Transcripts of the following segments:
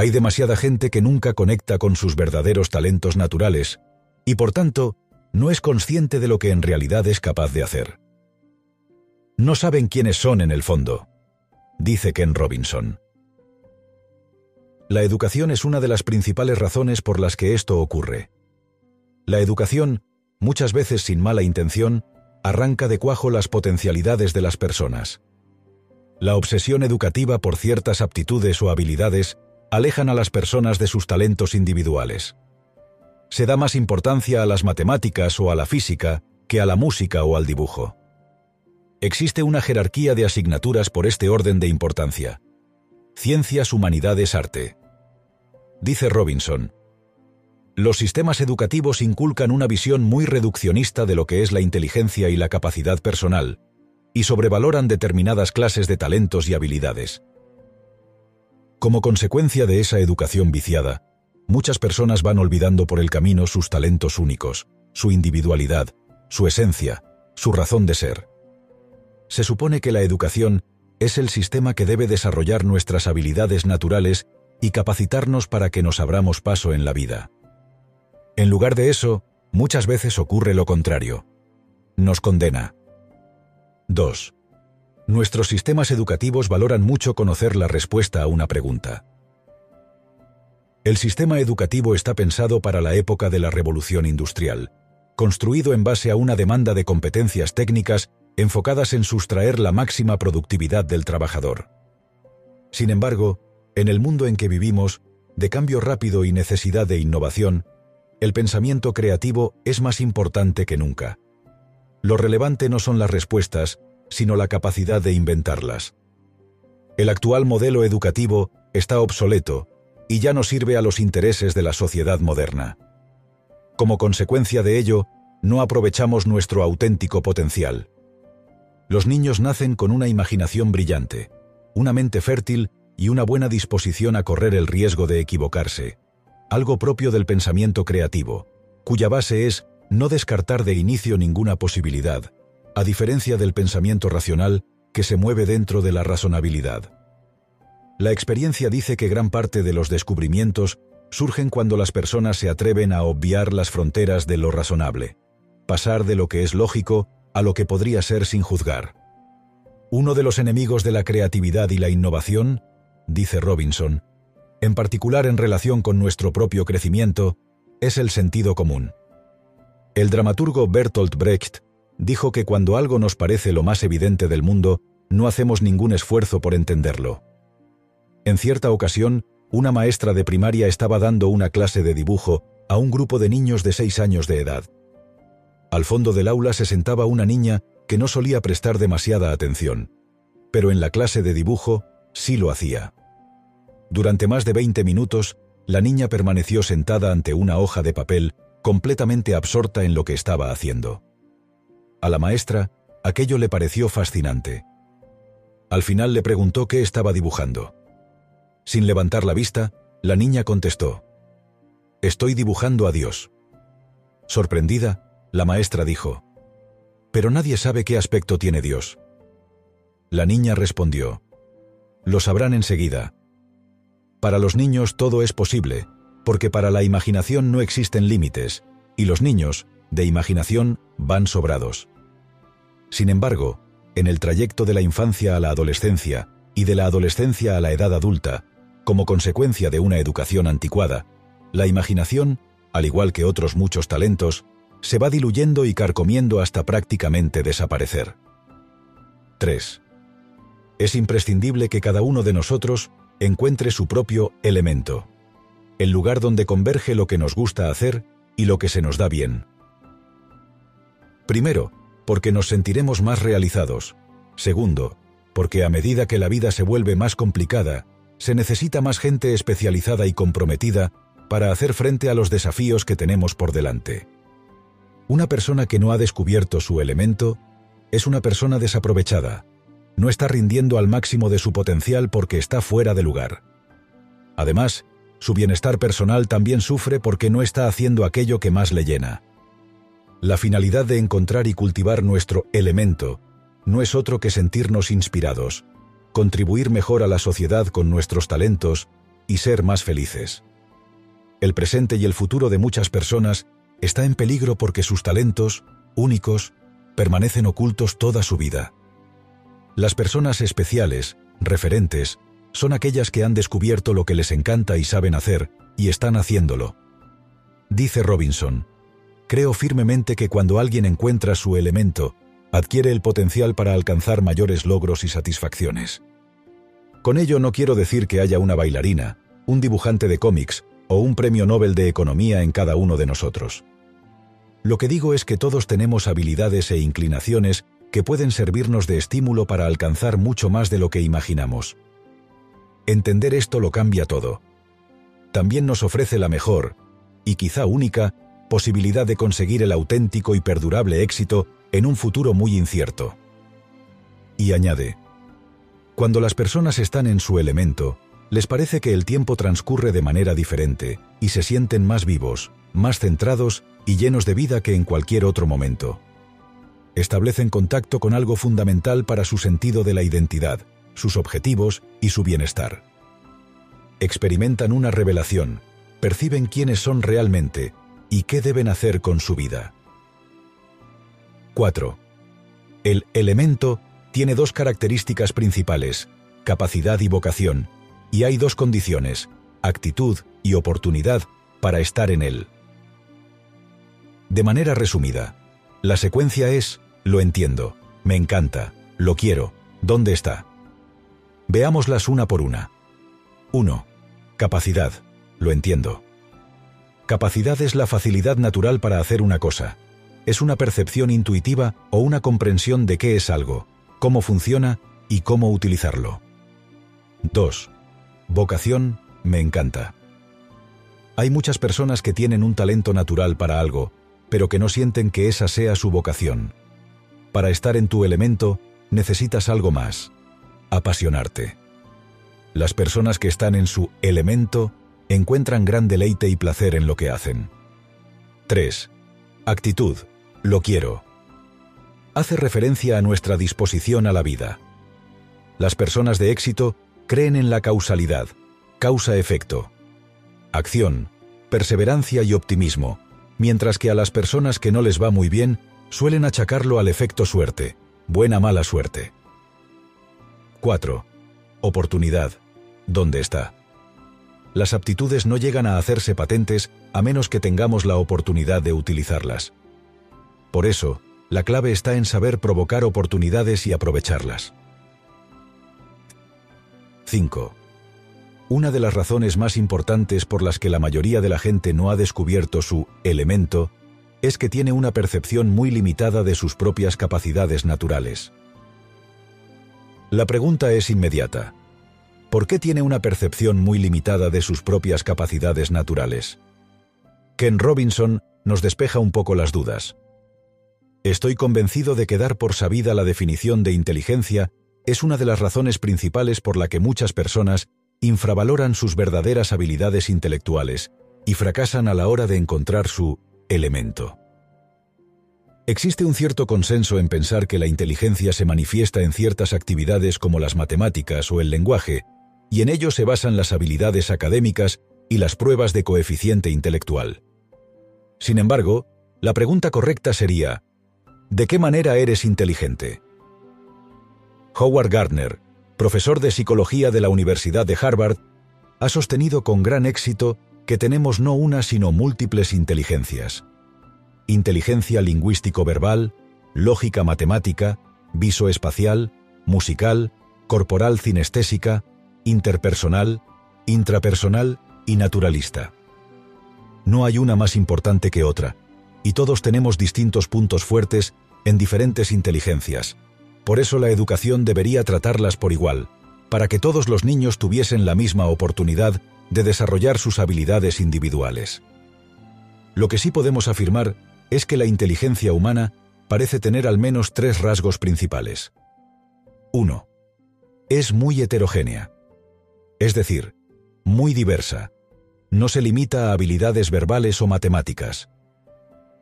Hay demasiada gente que nunca conecta con sus verdaderos talentos naturales y por tanto no es consciente de lo que en realidad es capaz de hacer. No saben quiénes son en el fondo, dice Ken Robinson. La educación es una de las principales razones por las que esto ocurre. La educación, muchas veces sin mala intención, arranca de cuajo las potencialidades de las personas. La obsesión educativa por ciertas aptitudes o habilidades alejan a las personas de sus talentos individuales. Se da más importancia a las matemáticas o a la física que a la música o al dibujo. Existe una jerarquía de asignaturas por este orden de importancia. Ciencias, humanidades, arte. Dice Robinson, los sistemas educativos inculcan una visión muy reduccionista de lo que es la inteligencia y la capacidad personal, y sobrevaloran determinadas clases de talentos y habilidades. Como consecuencia de esa educación viciada, muchas personas van olvidando por el camino sus talentos únicos, su individualidad, su esencia, su razón de ser. Se supone que la educación es el sistema que debe desarrollar nuestras habilidades naturales y capacitarnos para que nos abramos paso en la vida. En lugar de eso, muchas veces ocurre lo contrario. Nos condena. 2. Nuestros sistemas educativos valoran mucho conocer la respuesta a una pregunta. El sistema educativo está pensado para la época de la revolución industrial, construido en base a una demanda de competencias técnicas enfocadas en sustraer la máxima productividad del trabajador. Sin embargo, en el mundo en que vivimos, de cambio rápido y necesidad de innovación, el pensamiento creativo es más importante que nunca. Lo relevante no son las respuestas, sino la capacidad de inventarlas. El actual modelo educativo está obsoleto y ya no sirve a los intereses de la sociedad moderna. Como consecuencia de ello, no aprovechamos nuestro auténtico potencial. Los niños nacen con una imaginación brillante, una mente fértil y una buena disposición a correr el riesgo de equivocarse, algo propio del pensamiento creativo, cuya base es no descartar de inicio ninguna posibilidad, a diferencia del pensamiento racional que se mueve dentro de la razonabilidad. La experiencia dice que gran parte de los descubrimientos surgen cuando las personas se atreven a obviar las fronteras de lo razonable, pasar de lo que es lógico a lo que podría ser sin juzgar. Uno de los enemigos de la creatividad y la innovación, dice Robinson, en particular en relación con nuestro propio crecimiento, es el sentido común. El dramaturgo Bertolt Brecht dijo que cuando algo nos parece lo más evidente del mundo, no hacemos ningún esfuerzo por entenderlo. En cierta ocasión, una maestra de primaria estaba dando una clase de dibujo a un grupo de niños de seis años de edad. Al fondo del aula se sentaba una niña que no solía prestar demasiada atención, pero en la clase de dibujo sí lo hacía. Durante más de 20 minutos, la niña permaneció sentada ante una hoja de papel, completamente absorta en lo que estaba haciendo. A la maestra, aquello le pareció fascinante. Al final le preguntó qué estaba dibujando. Sin levantar la vista, la niña contestó, Estoy dibujando a Dios. Sorprendida, la maestra dijo, Pero nadie sabe qué aspecto tiene Dios. La niña respondió, Lo sabrán enseguida. Para los niños todo es posible, porque para la imaginación no existen límites, y los niños, de imaginación, van sobrados. Sin embargo, en el trayecto de la infancia a la adolescencia y de la adolescencia a la edad adulta, como consecuencia de una educación anticuada, la imaginación, al igual que otros muchos talentos, se va diluyendo y carcomiendo hasta prácticamente desaparecer. 3. Es imprescindible que cada uno de nosotros encuentre su propio elemento, el lugar donde converge lo que nos gusta hacer y lo que se nos da bien. Primero, porque nos sentiremos más realizados. Segundo, porque a medida que la vida se vuelve más complicada, se necesita más gente especializada y comprometida para hacer frente a los desafíos que tenemos por delante. Una persona que no ha descubierto su elemento es una persona desaprovechada. No está rindiendo al máximo de su potencial porque está fuera de lugar. Además, su bienestar personal también sufre porque no está haciendo aquello que más le llena. La finalidad de encontrar y cultivar nuestro elemento no es otro que sentirnos inspirados, contribuir mejor a la sociedad con nuestros talentos y ser más felices. El presente y el futuro de muchas personas está en peligro porque sus talentos, únicos, permanecen ocultos toda su vida. Las personas especiales, referentes, son aquellas que han descubierto lo que les encanta y saben hacer, y están haciéndolo. Dice Robinson, creo firmemente que cuando alguien encuentra su elemento, adquiere el potencial para alcanzar mayores logros y satisfacciones. Con ello no quiero decir que haya una bailarina, un dibujante de cómics o un premio Nobel de Economía en cada uno de nosotros. Lo que digo es que todos tenemos habilidades e inclinaciones que pueden servirnos de estímulo para alcanzar mucho más de lo que imaginamos. Entender esto lo cambia todo. También nos ofrece la mejor, y quizá única, posibilidad de conseguir el auténtico y perdurable éxito en un futuro muy incierto. Y añade, cuando las personas están en su elemento, les parece que el tiempo transcurre de manera diferente y se sienten más vivos, más centrados y llenos de vida que en cualquier otro momento. Establecen contacto con algo fundamental para su sentido de la identidad, sus objetivos y su bienestar. Experimentan una revelación, perciben quiénes son realmente y qué deben hacer con su vida. 4. El elemento tiene dos características principales, capacidad y vocación, y hay dos condiciones, actitud y oportunidad, para estar en él. De manera resumida, la secuencia es, lo entiendo, me encanta, lo quiero, ¿dónde está? Veámoslas una por una. 1. Capacidad. Lo entiendo. Capacidad es la facilidad natural para hacer una cosa. Es una percepción intuitiva o una comprensión de qué es algo, cómo funciona y cómo utilizarlo. 2. Vocación, me encanta. Hay muchas personas que tienen un talento natural para algo, pero que no sienten que esa sea su vocación. Para estar en tu elemento, necesitas algo más apasionarte. Las personas que están en su elemento encuentran gran deleite y placer en lo que hacen. 3. Actitud. Lo quiero. Hace referencia a nuestra disposición a la vida. Las personas de éxito creen en la causalidad, causa-efecto. Acción, perseverancia y optimismo, mientras que a las personas que no les va muy bien suelen achacarlo al efecto suerte, buena mala suerte. 4. Oportunidad. ¿Dónde está? Las aptitudes no llegan a hacerse patentes a menos que tengamos la oportunidad de utilizarlas. Por eso, la clave está en saber provocar oportunidades y aprovecharlas. 5. Una de las razones más importantes por las que la mayoría de la gente no ha descubierto su elemento es que tiene una percepción muy limitada de sus propias capacidades naturales. La pregunta es inmediata. ¿Por qué tiene una percepción muy limitada de sus propias capacidades naturales? Ken Robinson nos despeja un poco las dudas. Estoy convencido de que dar por sabida la definición de inteligencia es una de las razones principales por la que muchas personas infravaloran sus verdaderas habilidades intelectuales y fracasan a la hora de encontrar su elemento. Existe un cierto consenso en pensar que la inteligencia se manifiesta en ciertas actividades como las matemáticas o el lenguaje, y en ello se basan las habilidades académicas y las pruebas de coeficiente intelectual. Sin embargo, la pregunta correcta sería, ¿de qué manera eres inteligente? Howard Gardner, profesor de psicología de la Universidad de Harvard, ha sostenido con gran éxito que tenemos no una sino múltiples inteligencias inteligencia lingüístico-verbal, lógica matemática, visoespacial, musical, corporal cinestésica, interpersonal, intrapersonal y naturalista. No hay una más importante que otra, y todos tenemos distintos puntos fuertes en diferentes inteligencias. Por eso la educación debería tratarlas por igual, para que todos los niños tuviesen la misma oportunidad de desarrollar sus habilidades individuales. Lo que sí podemos afirmar es que la inteligencia humana parece tener al menos tres rasgos principales. 1. Es muy heterogénea. Es decir, muy diversa. No se limita a habilidades verbales o matemáticas.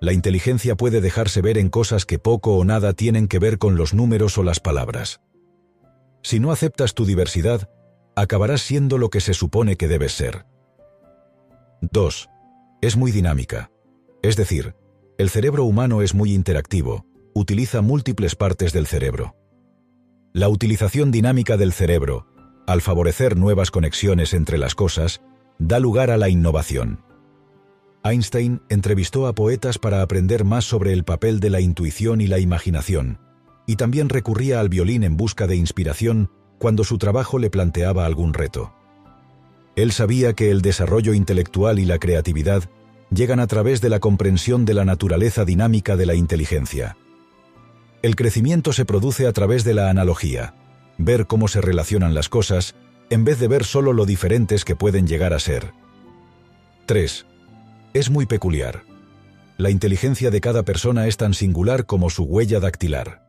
La inteligencia puede dejarse ver en cosas que poco o nada tienen que ver con los números o las palabras. Si no aceptas tu diversidad, acabarás siendo lo que se supone que debes ser. 2. Es muy dinámica. Es decir, el cerebro humano es muy interactivo, utiliza múltiples partes del cerebro. La utilización dinámica del cerebro, al favorecer nuevas conexiones entre las cosas, da lugar a la innovación. Einstein entrevistó a poetas para aprender más sobre el papel de la intuición y la imaginación, y también recurría al violín en busca de inspiración cuando su trabajo le planteaba algún reto. Él sabía que el desarrollo intelectual y la creatividad llegan a través de la comprensión de la naturaleza dinámica de la inteligencia. El crecimiento se produce a través de la analogía, ver cómo se relacionan las cosas, en vez de ver solo lo diferentes que pueden llegar a ser. 3. Es muy peculiar. La inteligencia de cada persona es tan singular como su huella dactilar.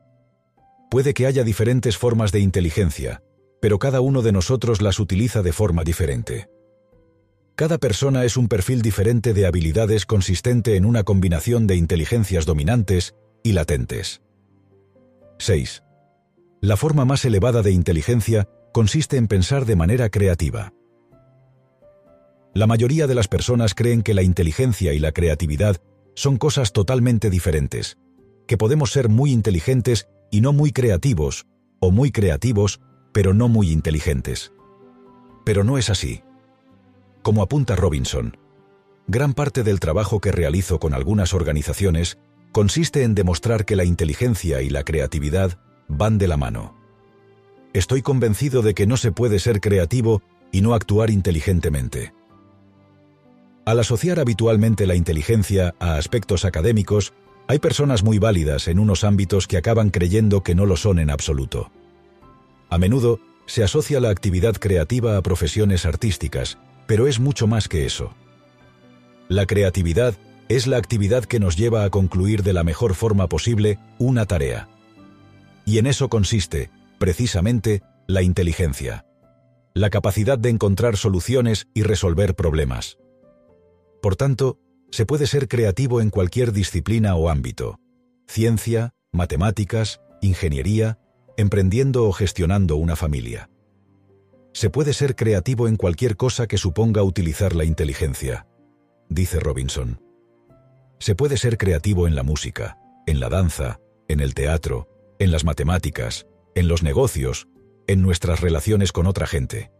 Puede que haya diferentes formas de inteligencia, pero cada uno de nosotros las utiliza de forma diferente. Cada persona es un perfil diferente de habilidades consistente en una combinación de inteligencias dominantes y latentes. 6. La forma más elevada de inteligencia consiste en pensar de manera creativa. La mayoría de las personas creen que la inteligencia y la creatividad son cosas totalmente diferentes, que podemos ser muy inteligentes y no muy creativos, o muy creativos, pero no muy inteligentes. Pero no es así. Como apunta Robinson, gran parte del trabajo que realizo con algunas organizaciones consiste en demostrar que la inteligencia y la creatividad van de la mano. Estoy convencido de que no se puede ser creativo y no actuar inteligentemente. Al asociar habitualmente la inteligencia a aspectos académicos, hay personas muy válidas en unos ámbitos que acaban creyendo que no lo son en absoluto. A menudo se asocia la actividad creativa a profesiones artísticas, pero es mucho más que eso. La creatividad es la actividad que nos lleva a concluir de la mejor forma posible una tarea. Y en eso consiste, precisamente, la inteligencia. La capacidad de encontrar soluciones y resolver problemas. Por tanto, se puede ser creativo en cualquier disciplina o ámbito. Ciencia, matemáticas, ingeniería, emprendiendo o gestionando una familia. Se puede ser creativo en cualquier cosa que suponga utilizar la inteligencia, dice Robinson. Se puede ser creativo en la música, en la danza, en el teatro, en las matemáticas, en los negocios, en nuestras relaciones con otra gente.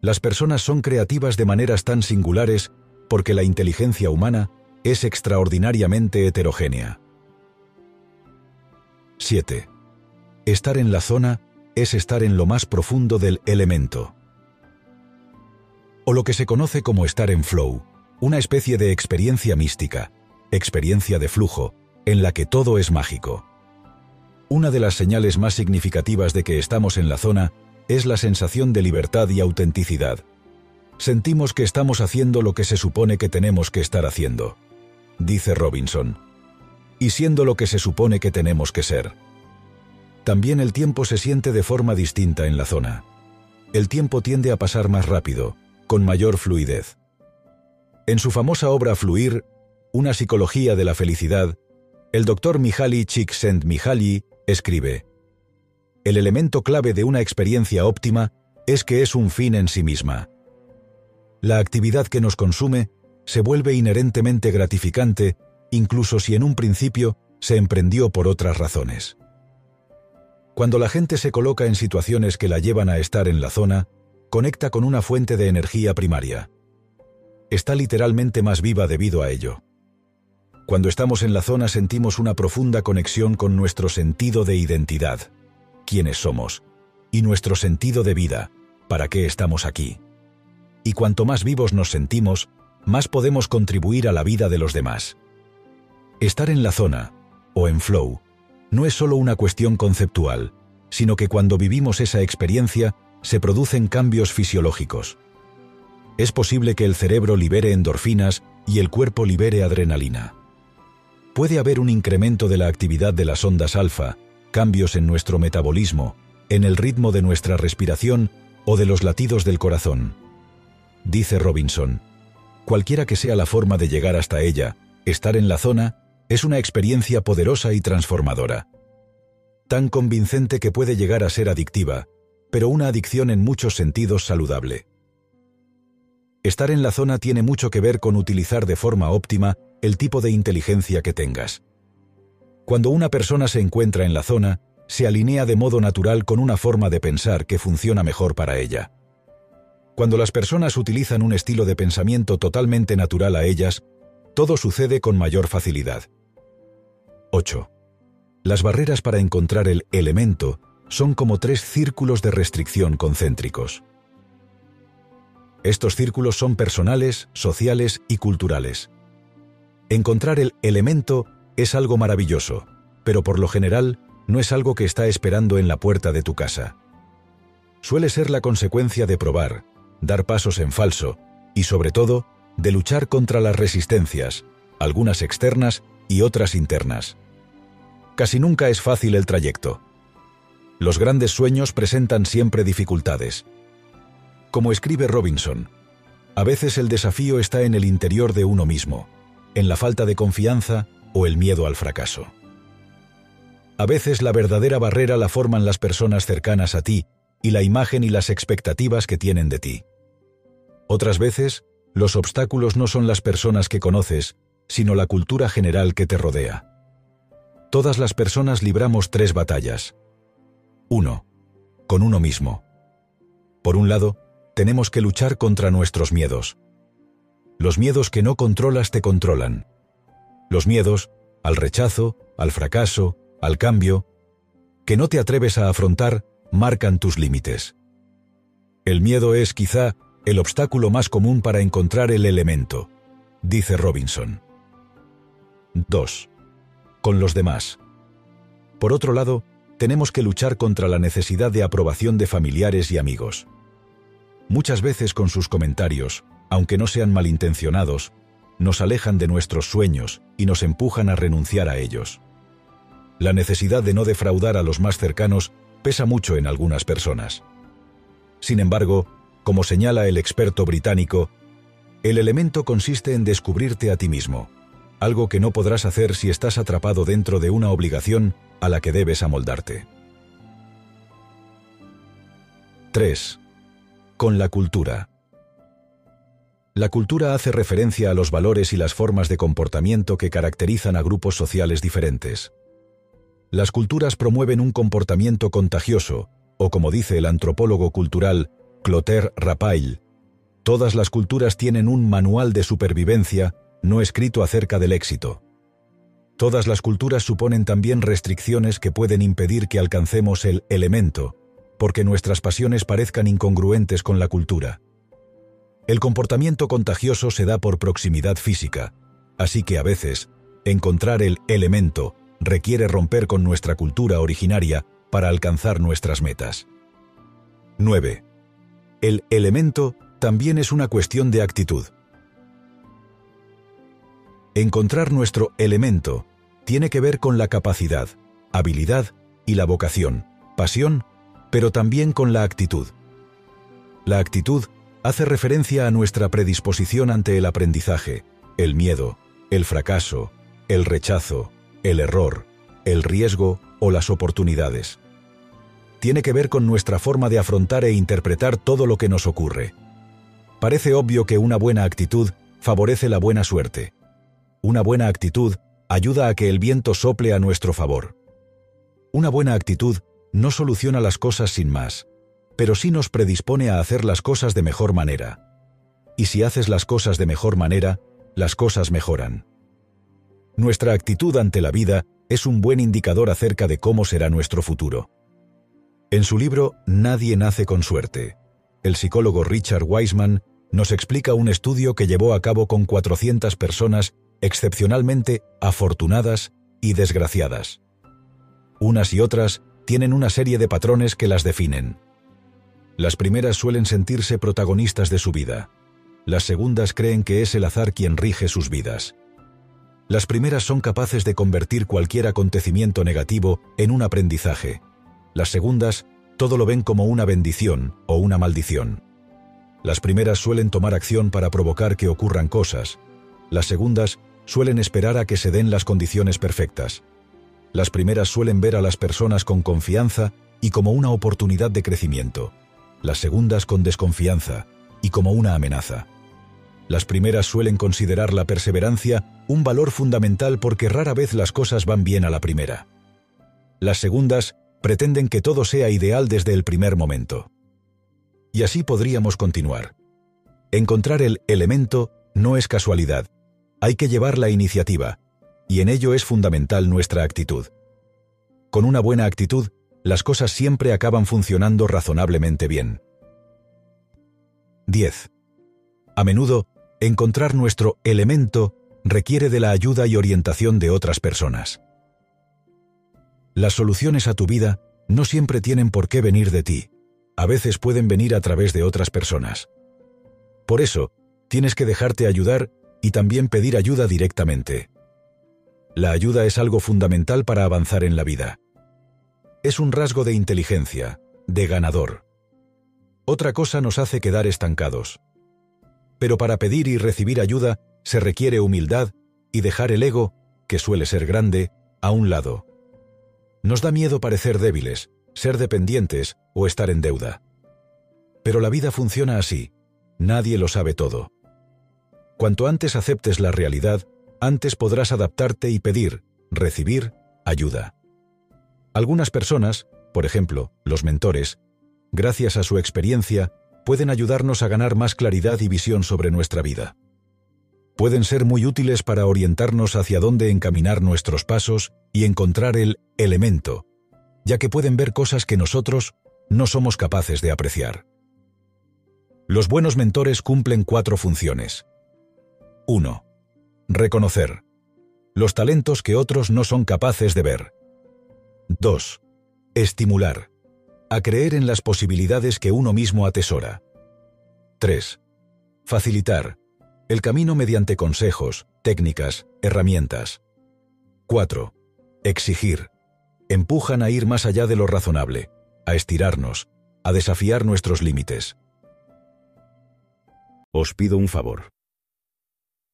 Las personas son creativas de maneras tan singulares porque la inteligencia humana es extraordinariamente heterogénea. 7. Estar en la zona es estar en lo más profundo del elemento. O lo que se conoce como estar en flow, una especie de experiencia mística, experiencia de flujo, en la que todo es mágico. Una de las señales más significativas de que estamos en la zona es la sensación de libertad y autenticidad. Sentimos que estamos haciendo lo que se supone que tenemos que estar haciendo, dice Robinson, y siendo lo que se supone que tenemos que ser. También el tiempo se siente de forma distinta en la zona. El tiempo tiende a pasar más rápido, con mayor fluidez. En su famosa obra Fluir, una psicología de la felicidad, el doctor Mihaly Csikszentmihalyi escribe, El elemento clave de una experiencia óptima es que es un fin en sí misma. La actividad que nos consume se vuelve inherentemente gratificante, incluso si en un principio se emprendió por otras razones. Cuando la gente se coloca en situaciones que la llevan a estar en la zona, conecta con una fuente de energía primaria. Está literalmente más viva debido a ello. Cuando estamos en la zona sentimos una profunda conexión con nuestro sentido de identidad, quiénes somos, y nuestro sentido de vida, para qué estamos aquí. Y cuanto más vivos nos sentimos, más podemos contribuir a la vida de los demás. Estar en la zona, o en flow, no es solo una cuestión conceptual, sino que cuando vivimos esa experiencia se producen cambios fisiológicos. Es posible que el cerebro libere endorfinas y el cuerpo libere adrenalina. Puede haber un incremento de la actividad de las ondas alfa, cambios en nuestro metabolismo, en el ritmo de nuestra respiración o de los latidos del corazón. Dice Robinson, cualquiera que sea la forma de llegar hasta ella, estar en la zona es una experiencia poderosa y transformadora. Tan convincente que puede llegar a ser adictiva, pero una adicción en muchos sentidos saludable. Estar en la zona tiene mucho que ver con utilizar de forma óptima el tipo de inteligencia que tengas. Cuando una persona se encuentra en la zona, se alinea de modo natural con una forma de pensar que funciona mejor para ella. Cuando las personas utilizan un estilo de pensamiento totalmente natural a ellas, todo sucede con mayor facilidad. 8. Las barreras para encontrar el elemento son como tres círculos de restricción concéntricos. Estos círculos son personales, sociales y culturales. Encontrar el elemento es algo maravilloso, pero por lo general no es algo que está esperando en la puerta de tu casa. Suele ser la consecuencia de probar, dar pasos en falso y sobre todo de luchar contra las resistencias, algunas externas y otras internas. Casi nunca es fácil el trayecto. Los grandes sueños presentan siempre dificultades, como escribe Robinson, a veces el desafío está en el interior de uno mismo, en la falta de confianza o el miedo al fracaso. A veces la verdadera barrera la forman las personas cercanas a ti y la imagen y las expectativas que tienen de ti. Otras veces, los obstáculos no son las personas que conoces, sino la cultura general que te rodea. Todas las personas libramos tres batallas. 1. Con uno mismo. Por un lado, tenemos que luchar contra nuestros miedos. Los miedos que no controlas te controlan. Los miedos al rechazo, al fracaso, al cambio, que no te atreves a afrontar, marcan tus límites. El miedo es quizá el obstáculo más común para encontrar el elemento, dice Robinson. 2. Con los demás. Por otro lado, tenemos que luchar contra la necesidad de aprobación de familiares y amigos. Muchas veces con sus comentarios, aunque no sean malintencionados, nos alejan de nuestros sueños y nos empujan a renunciar a ellos. La necesidad de no defraudar a los más cercanos pesa mucho en algunas personas. Sin embargo, como señala el experto británico, el elemento consiste en descubrirte a ti mismo, algo que no podrás hacer si estás atrapado dentro de una obligación a la que debes amoldarte. 3 con la cultura. La cultura hace referencia a los valores y las formas de comportamiento que caracterizan a grupos sociales diferentes. Las culturas promueven un comportamiento contagioso, o como dice el antropólogo cultural Clotaire Rapail, todas las culturas tienen un manual de supervivencia no escrito acerca del éxito. Todas las culturas suponen también restricciones que pueden impedir que alcancemos el elemento, porque nuestras pasiones parezcan incongruentes con la cultura. El comportamiento contagioso se da por proximidad física, así que a veces, encontrar el elemento requiere romper con nuestra cultura originaria para alcanzar nuestras metas. 9. El elemento también es una cuestión de actitud. Encontrar nuestro elemento tiene que ver con la capacidad, habilidad y la vocación, pasión pero también con la actitud. La actitud hace referencia a nuestra predisposición ante el aprendizaje, el miedo, el fracaso, el rechazo, el error, el riesgo o las oportunidades. Tiene que ver con nuestra forma de afrontar e interpretar todo lo que nos ocurre. Parece obvio que una buena actitud favorece la buena suerte. Una buena actitud ayuda a que el viento sople a nuestro favor. Una buena actitud no soluciona las cosas sin más, pero sí nos predispone a hacer las cosas de mejor manera. Y si haces las cosas de mejor manera, las cosas mejoran. Nuestra actitud ante la vida es un buen indicador acerca de cómo será nuestro futuro. En su libro Nadie nace con suerte, el psicólogo Richard Wiseman nos explica un estudio que llevó a cabo con 400 personas excepcionalmente afortunadas y desgraciadas. Unas y otras tienen una serie de patrones que las definen. Las primeras suelen sentirse protagonistas de su vida. Las segundas creen que es el azar quien rige sus vidas. Las primeras son capaces de convertir cualquier acontecimiento negativo en un aprendizaje. Las segundas todo lo ven como una bendición o una maldición. Las primeras suelen tomar acción para provocar que ocurran cosas. Las segundas suelen esperar a que se den las condiciones perfectas. Las primeras suelen ver a las personas con confianza y como una oportunidad de crecimiento, las segundas con desconfianza y como una amenaza. Las primeras suelen considerar la perseverancia un valor fundamental porque rara vez las cosas van bien a la primera. Las segundas pretenden que todo sea ideal desde el primer momento. Y así podríamos continuar. Encontrar el elemento no es casualidad, hay que llevar la iniciativa, y en ello es fundamental nuestra actitud. Con una buena actitud, las cosas siempre acaban funcionando razonablemente bien. 10. A menudo, encontrar nuestro elemento requiere de la ayuda y orientación de otras personas. Las soluciones a tu vida no siempre tienen por qué venir de ti, a veces pueden venir a través de otras personas. Por eso, tienes que dejarte ayudar y también pedir ayuda directamente. La ayuda es algo fundamental para avanzar en la vida. Es un rasgo de inteligencia, de ganador. Otra cosa nos hace quedar estancados. Pero para pedir y recibir ayuda se requiere humildad y dejar el ego, que suele ser grande, a un lado. Nos da miedo parecer débiles, ser dependientes o estar en deuda. Pero la vida funciona así, nadie lo sabe todo. Cuanto antes aceptes la realidad, antes podrás adaptarte y pedir, recibir, ayuda. Algunas personas, por ejemplo, los mentores, gracias a su experiencia, pueden ayudarnos a ganar más claridad y visión sobre nuestra vida. Pueden ser muy útiles para orientarnos hacia dónde encaminar nuestros pasos y encontrar el elemento, ya que pueden ver cosas que nosotros no somos capaces de apreciar. Los buenos mentores cumplen cuatro funciones. 1. Reconocer. Los talentos que otros no son capaces de ver. 2. Estimular. A creer en las posibilidades que uno mismo atesora. 3. Facilitar. El camino mediante consejos, técnicas, herramientas. 4. Exigir. Empujan a ir más allá de lo razonable, a estirarnos, a desafiar nuestros límites. Os pido un favor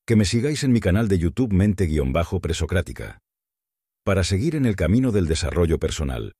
que me sigáis en mi canal de YouTube Mente-Presocrática, para seguir en el camino del desarrollo personal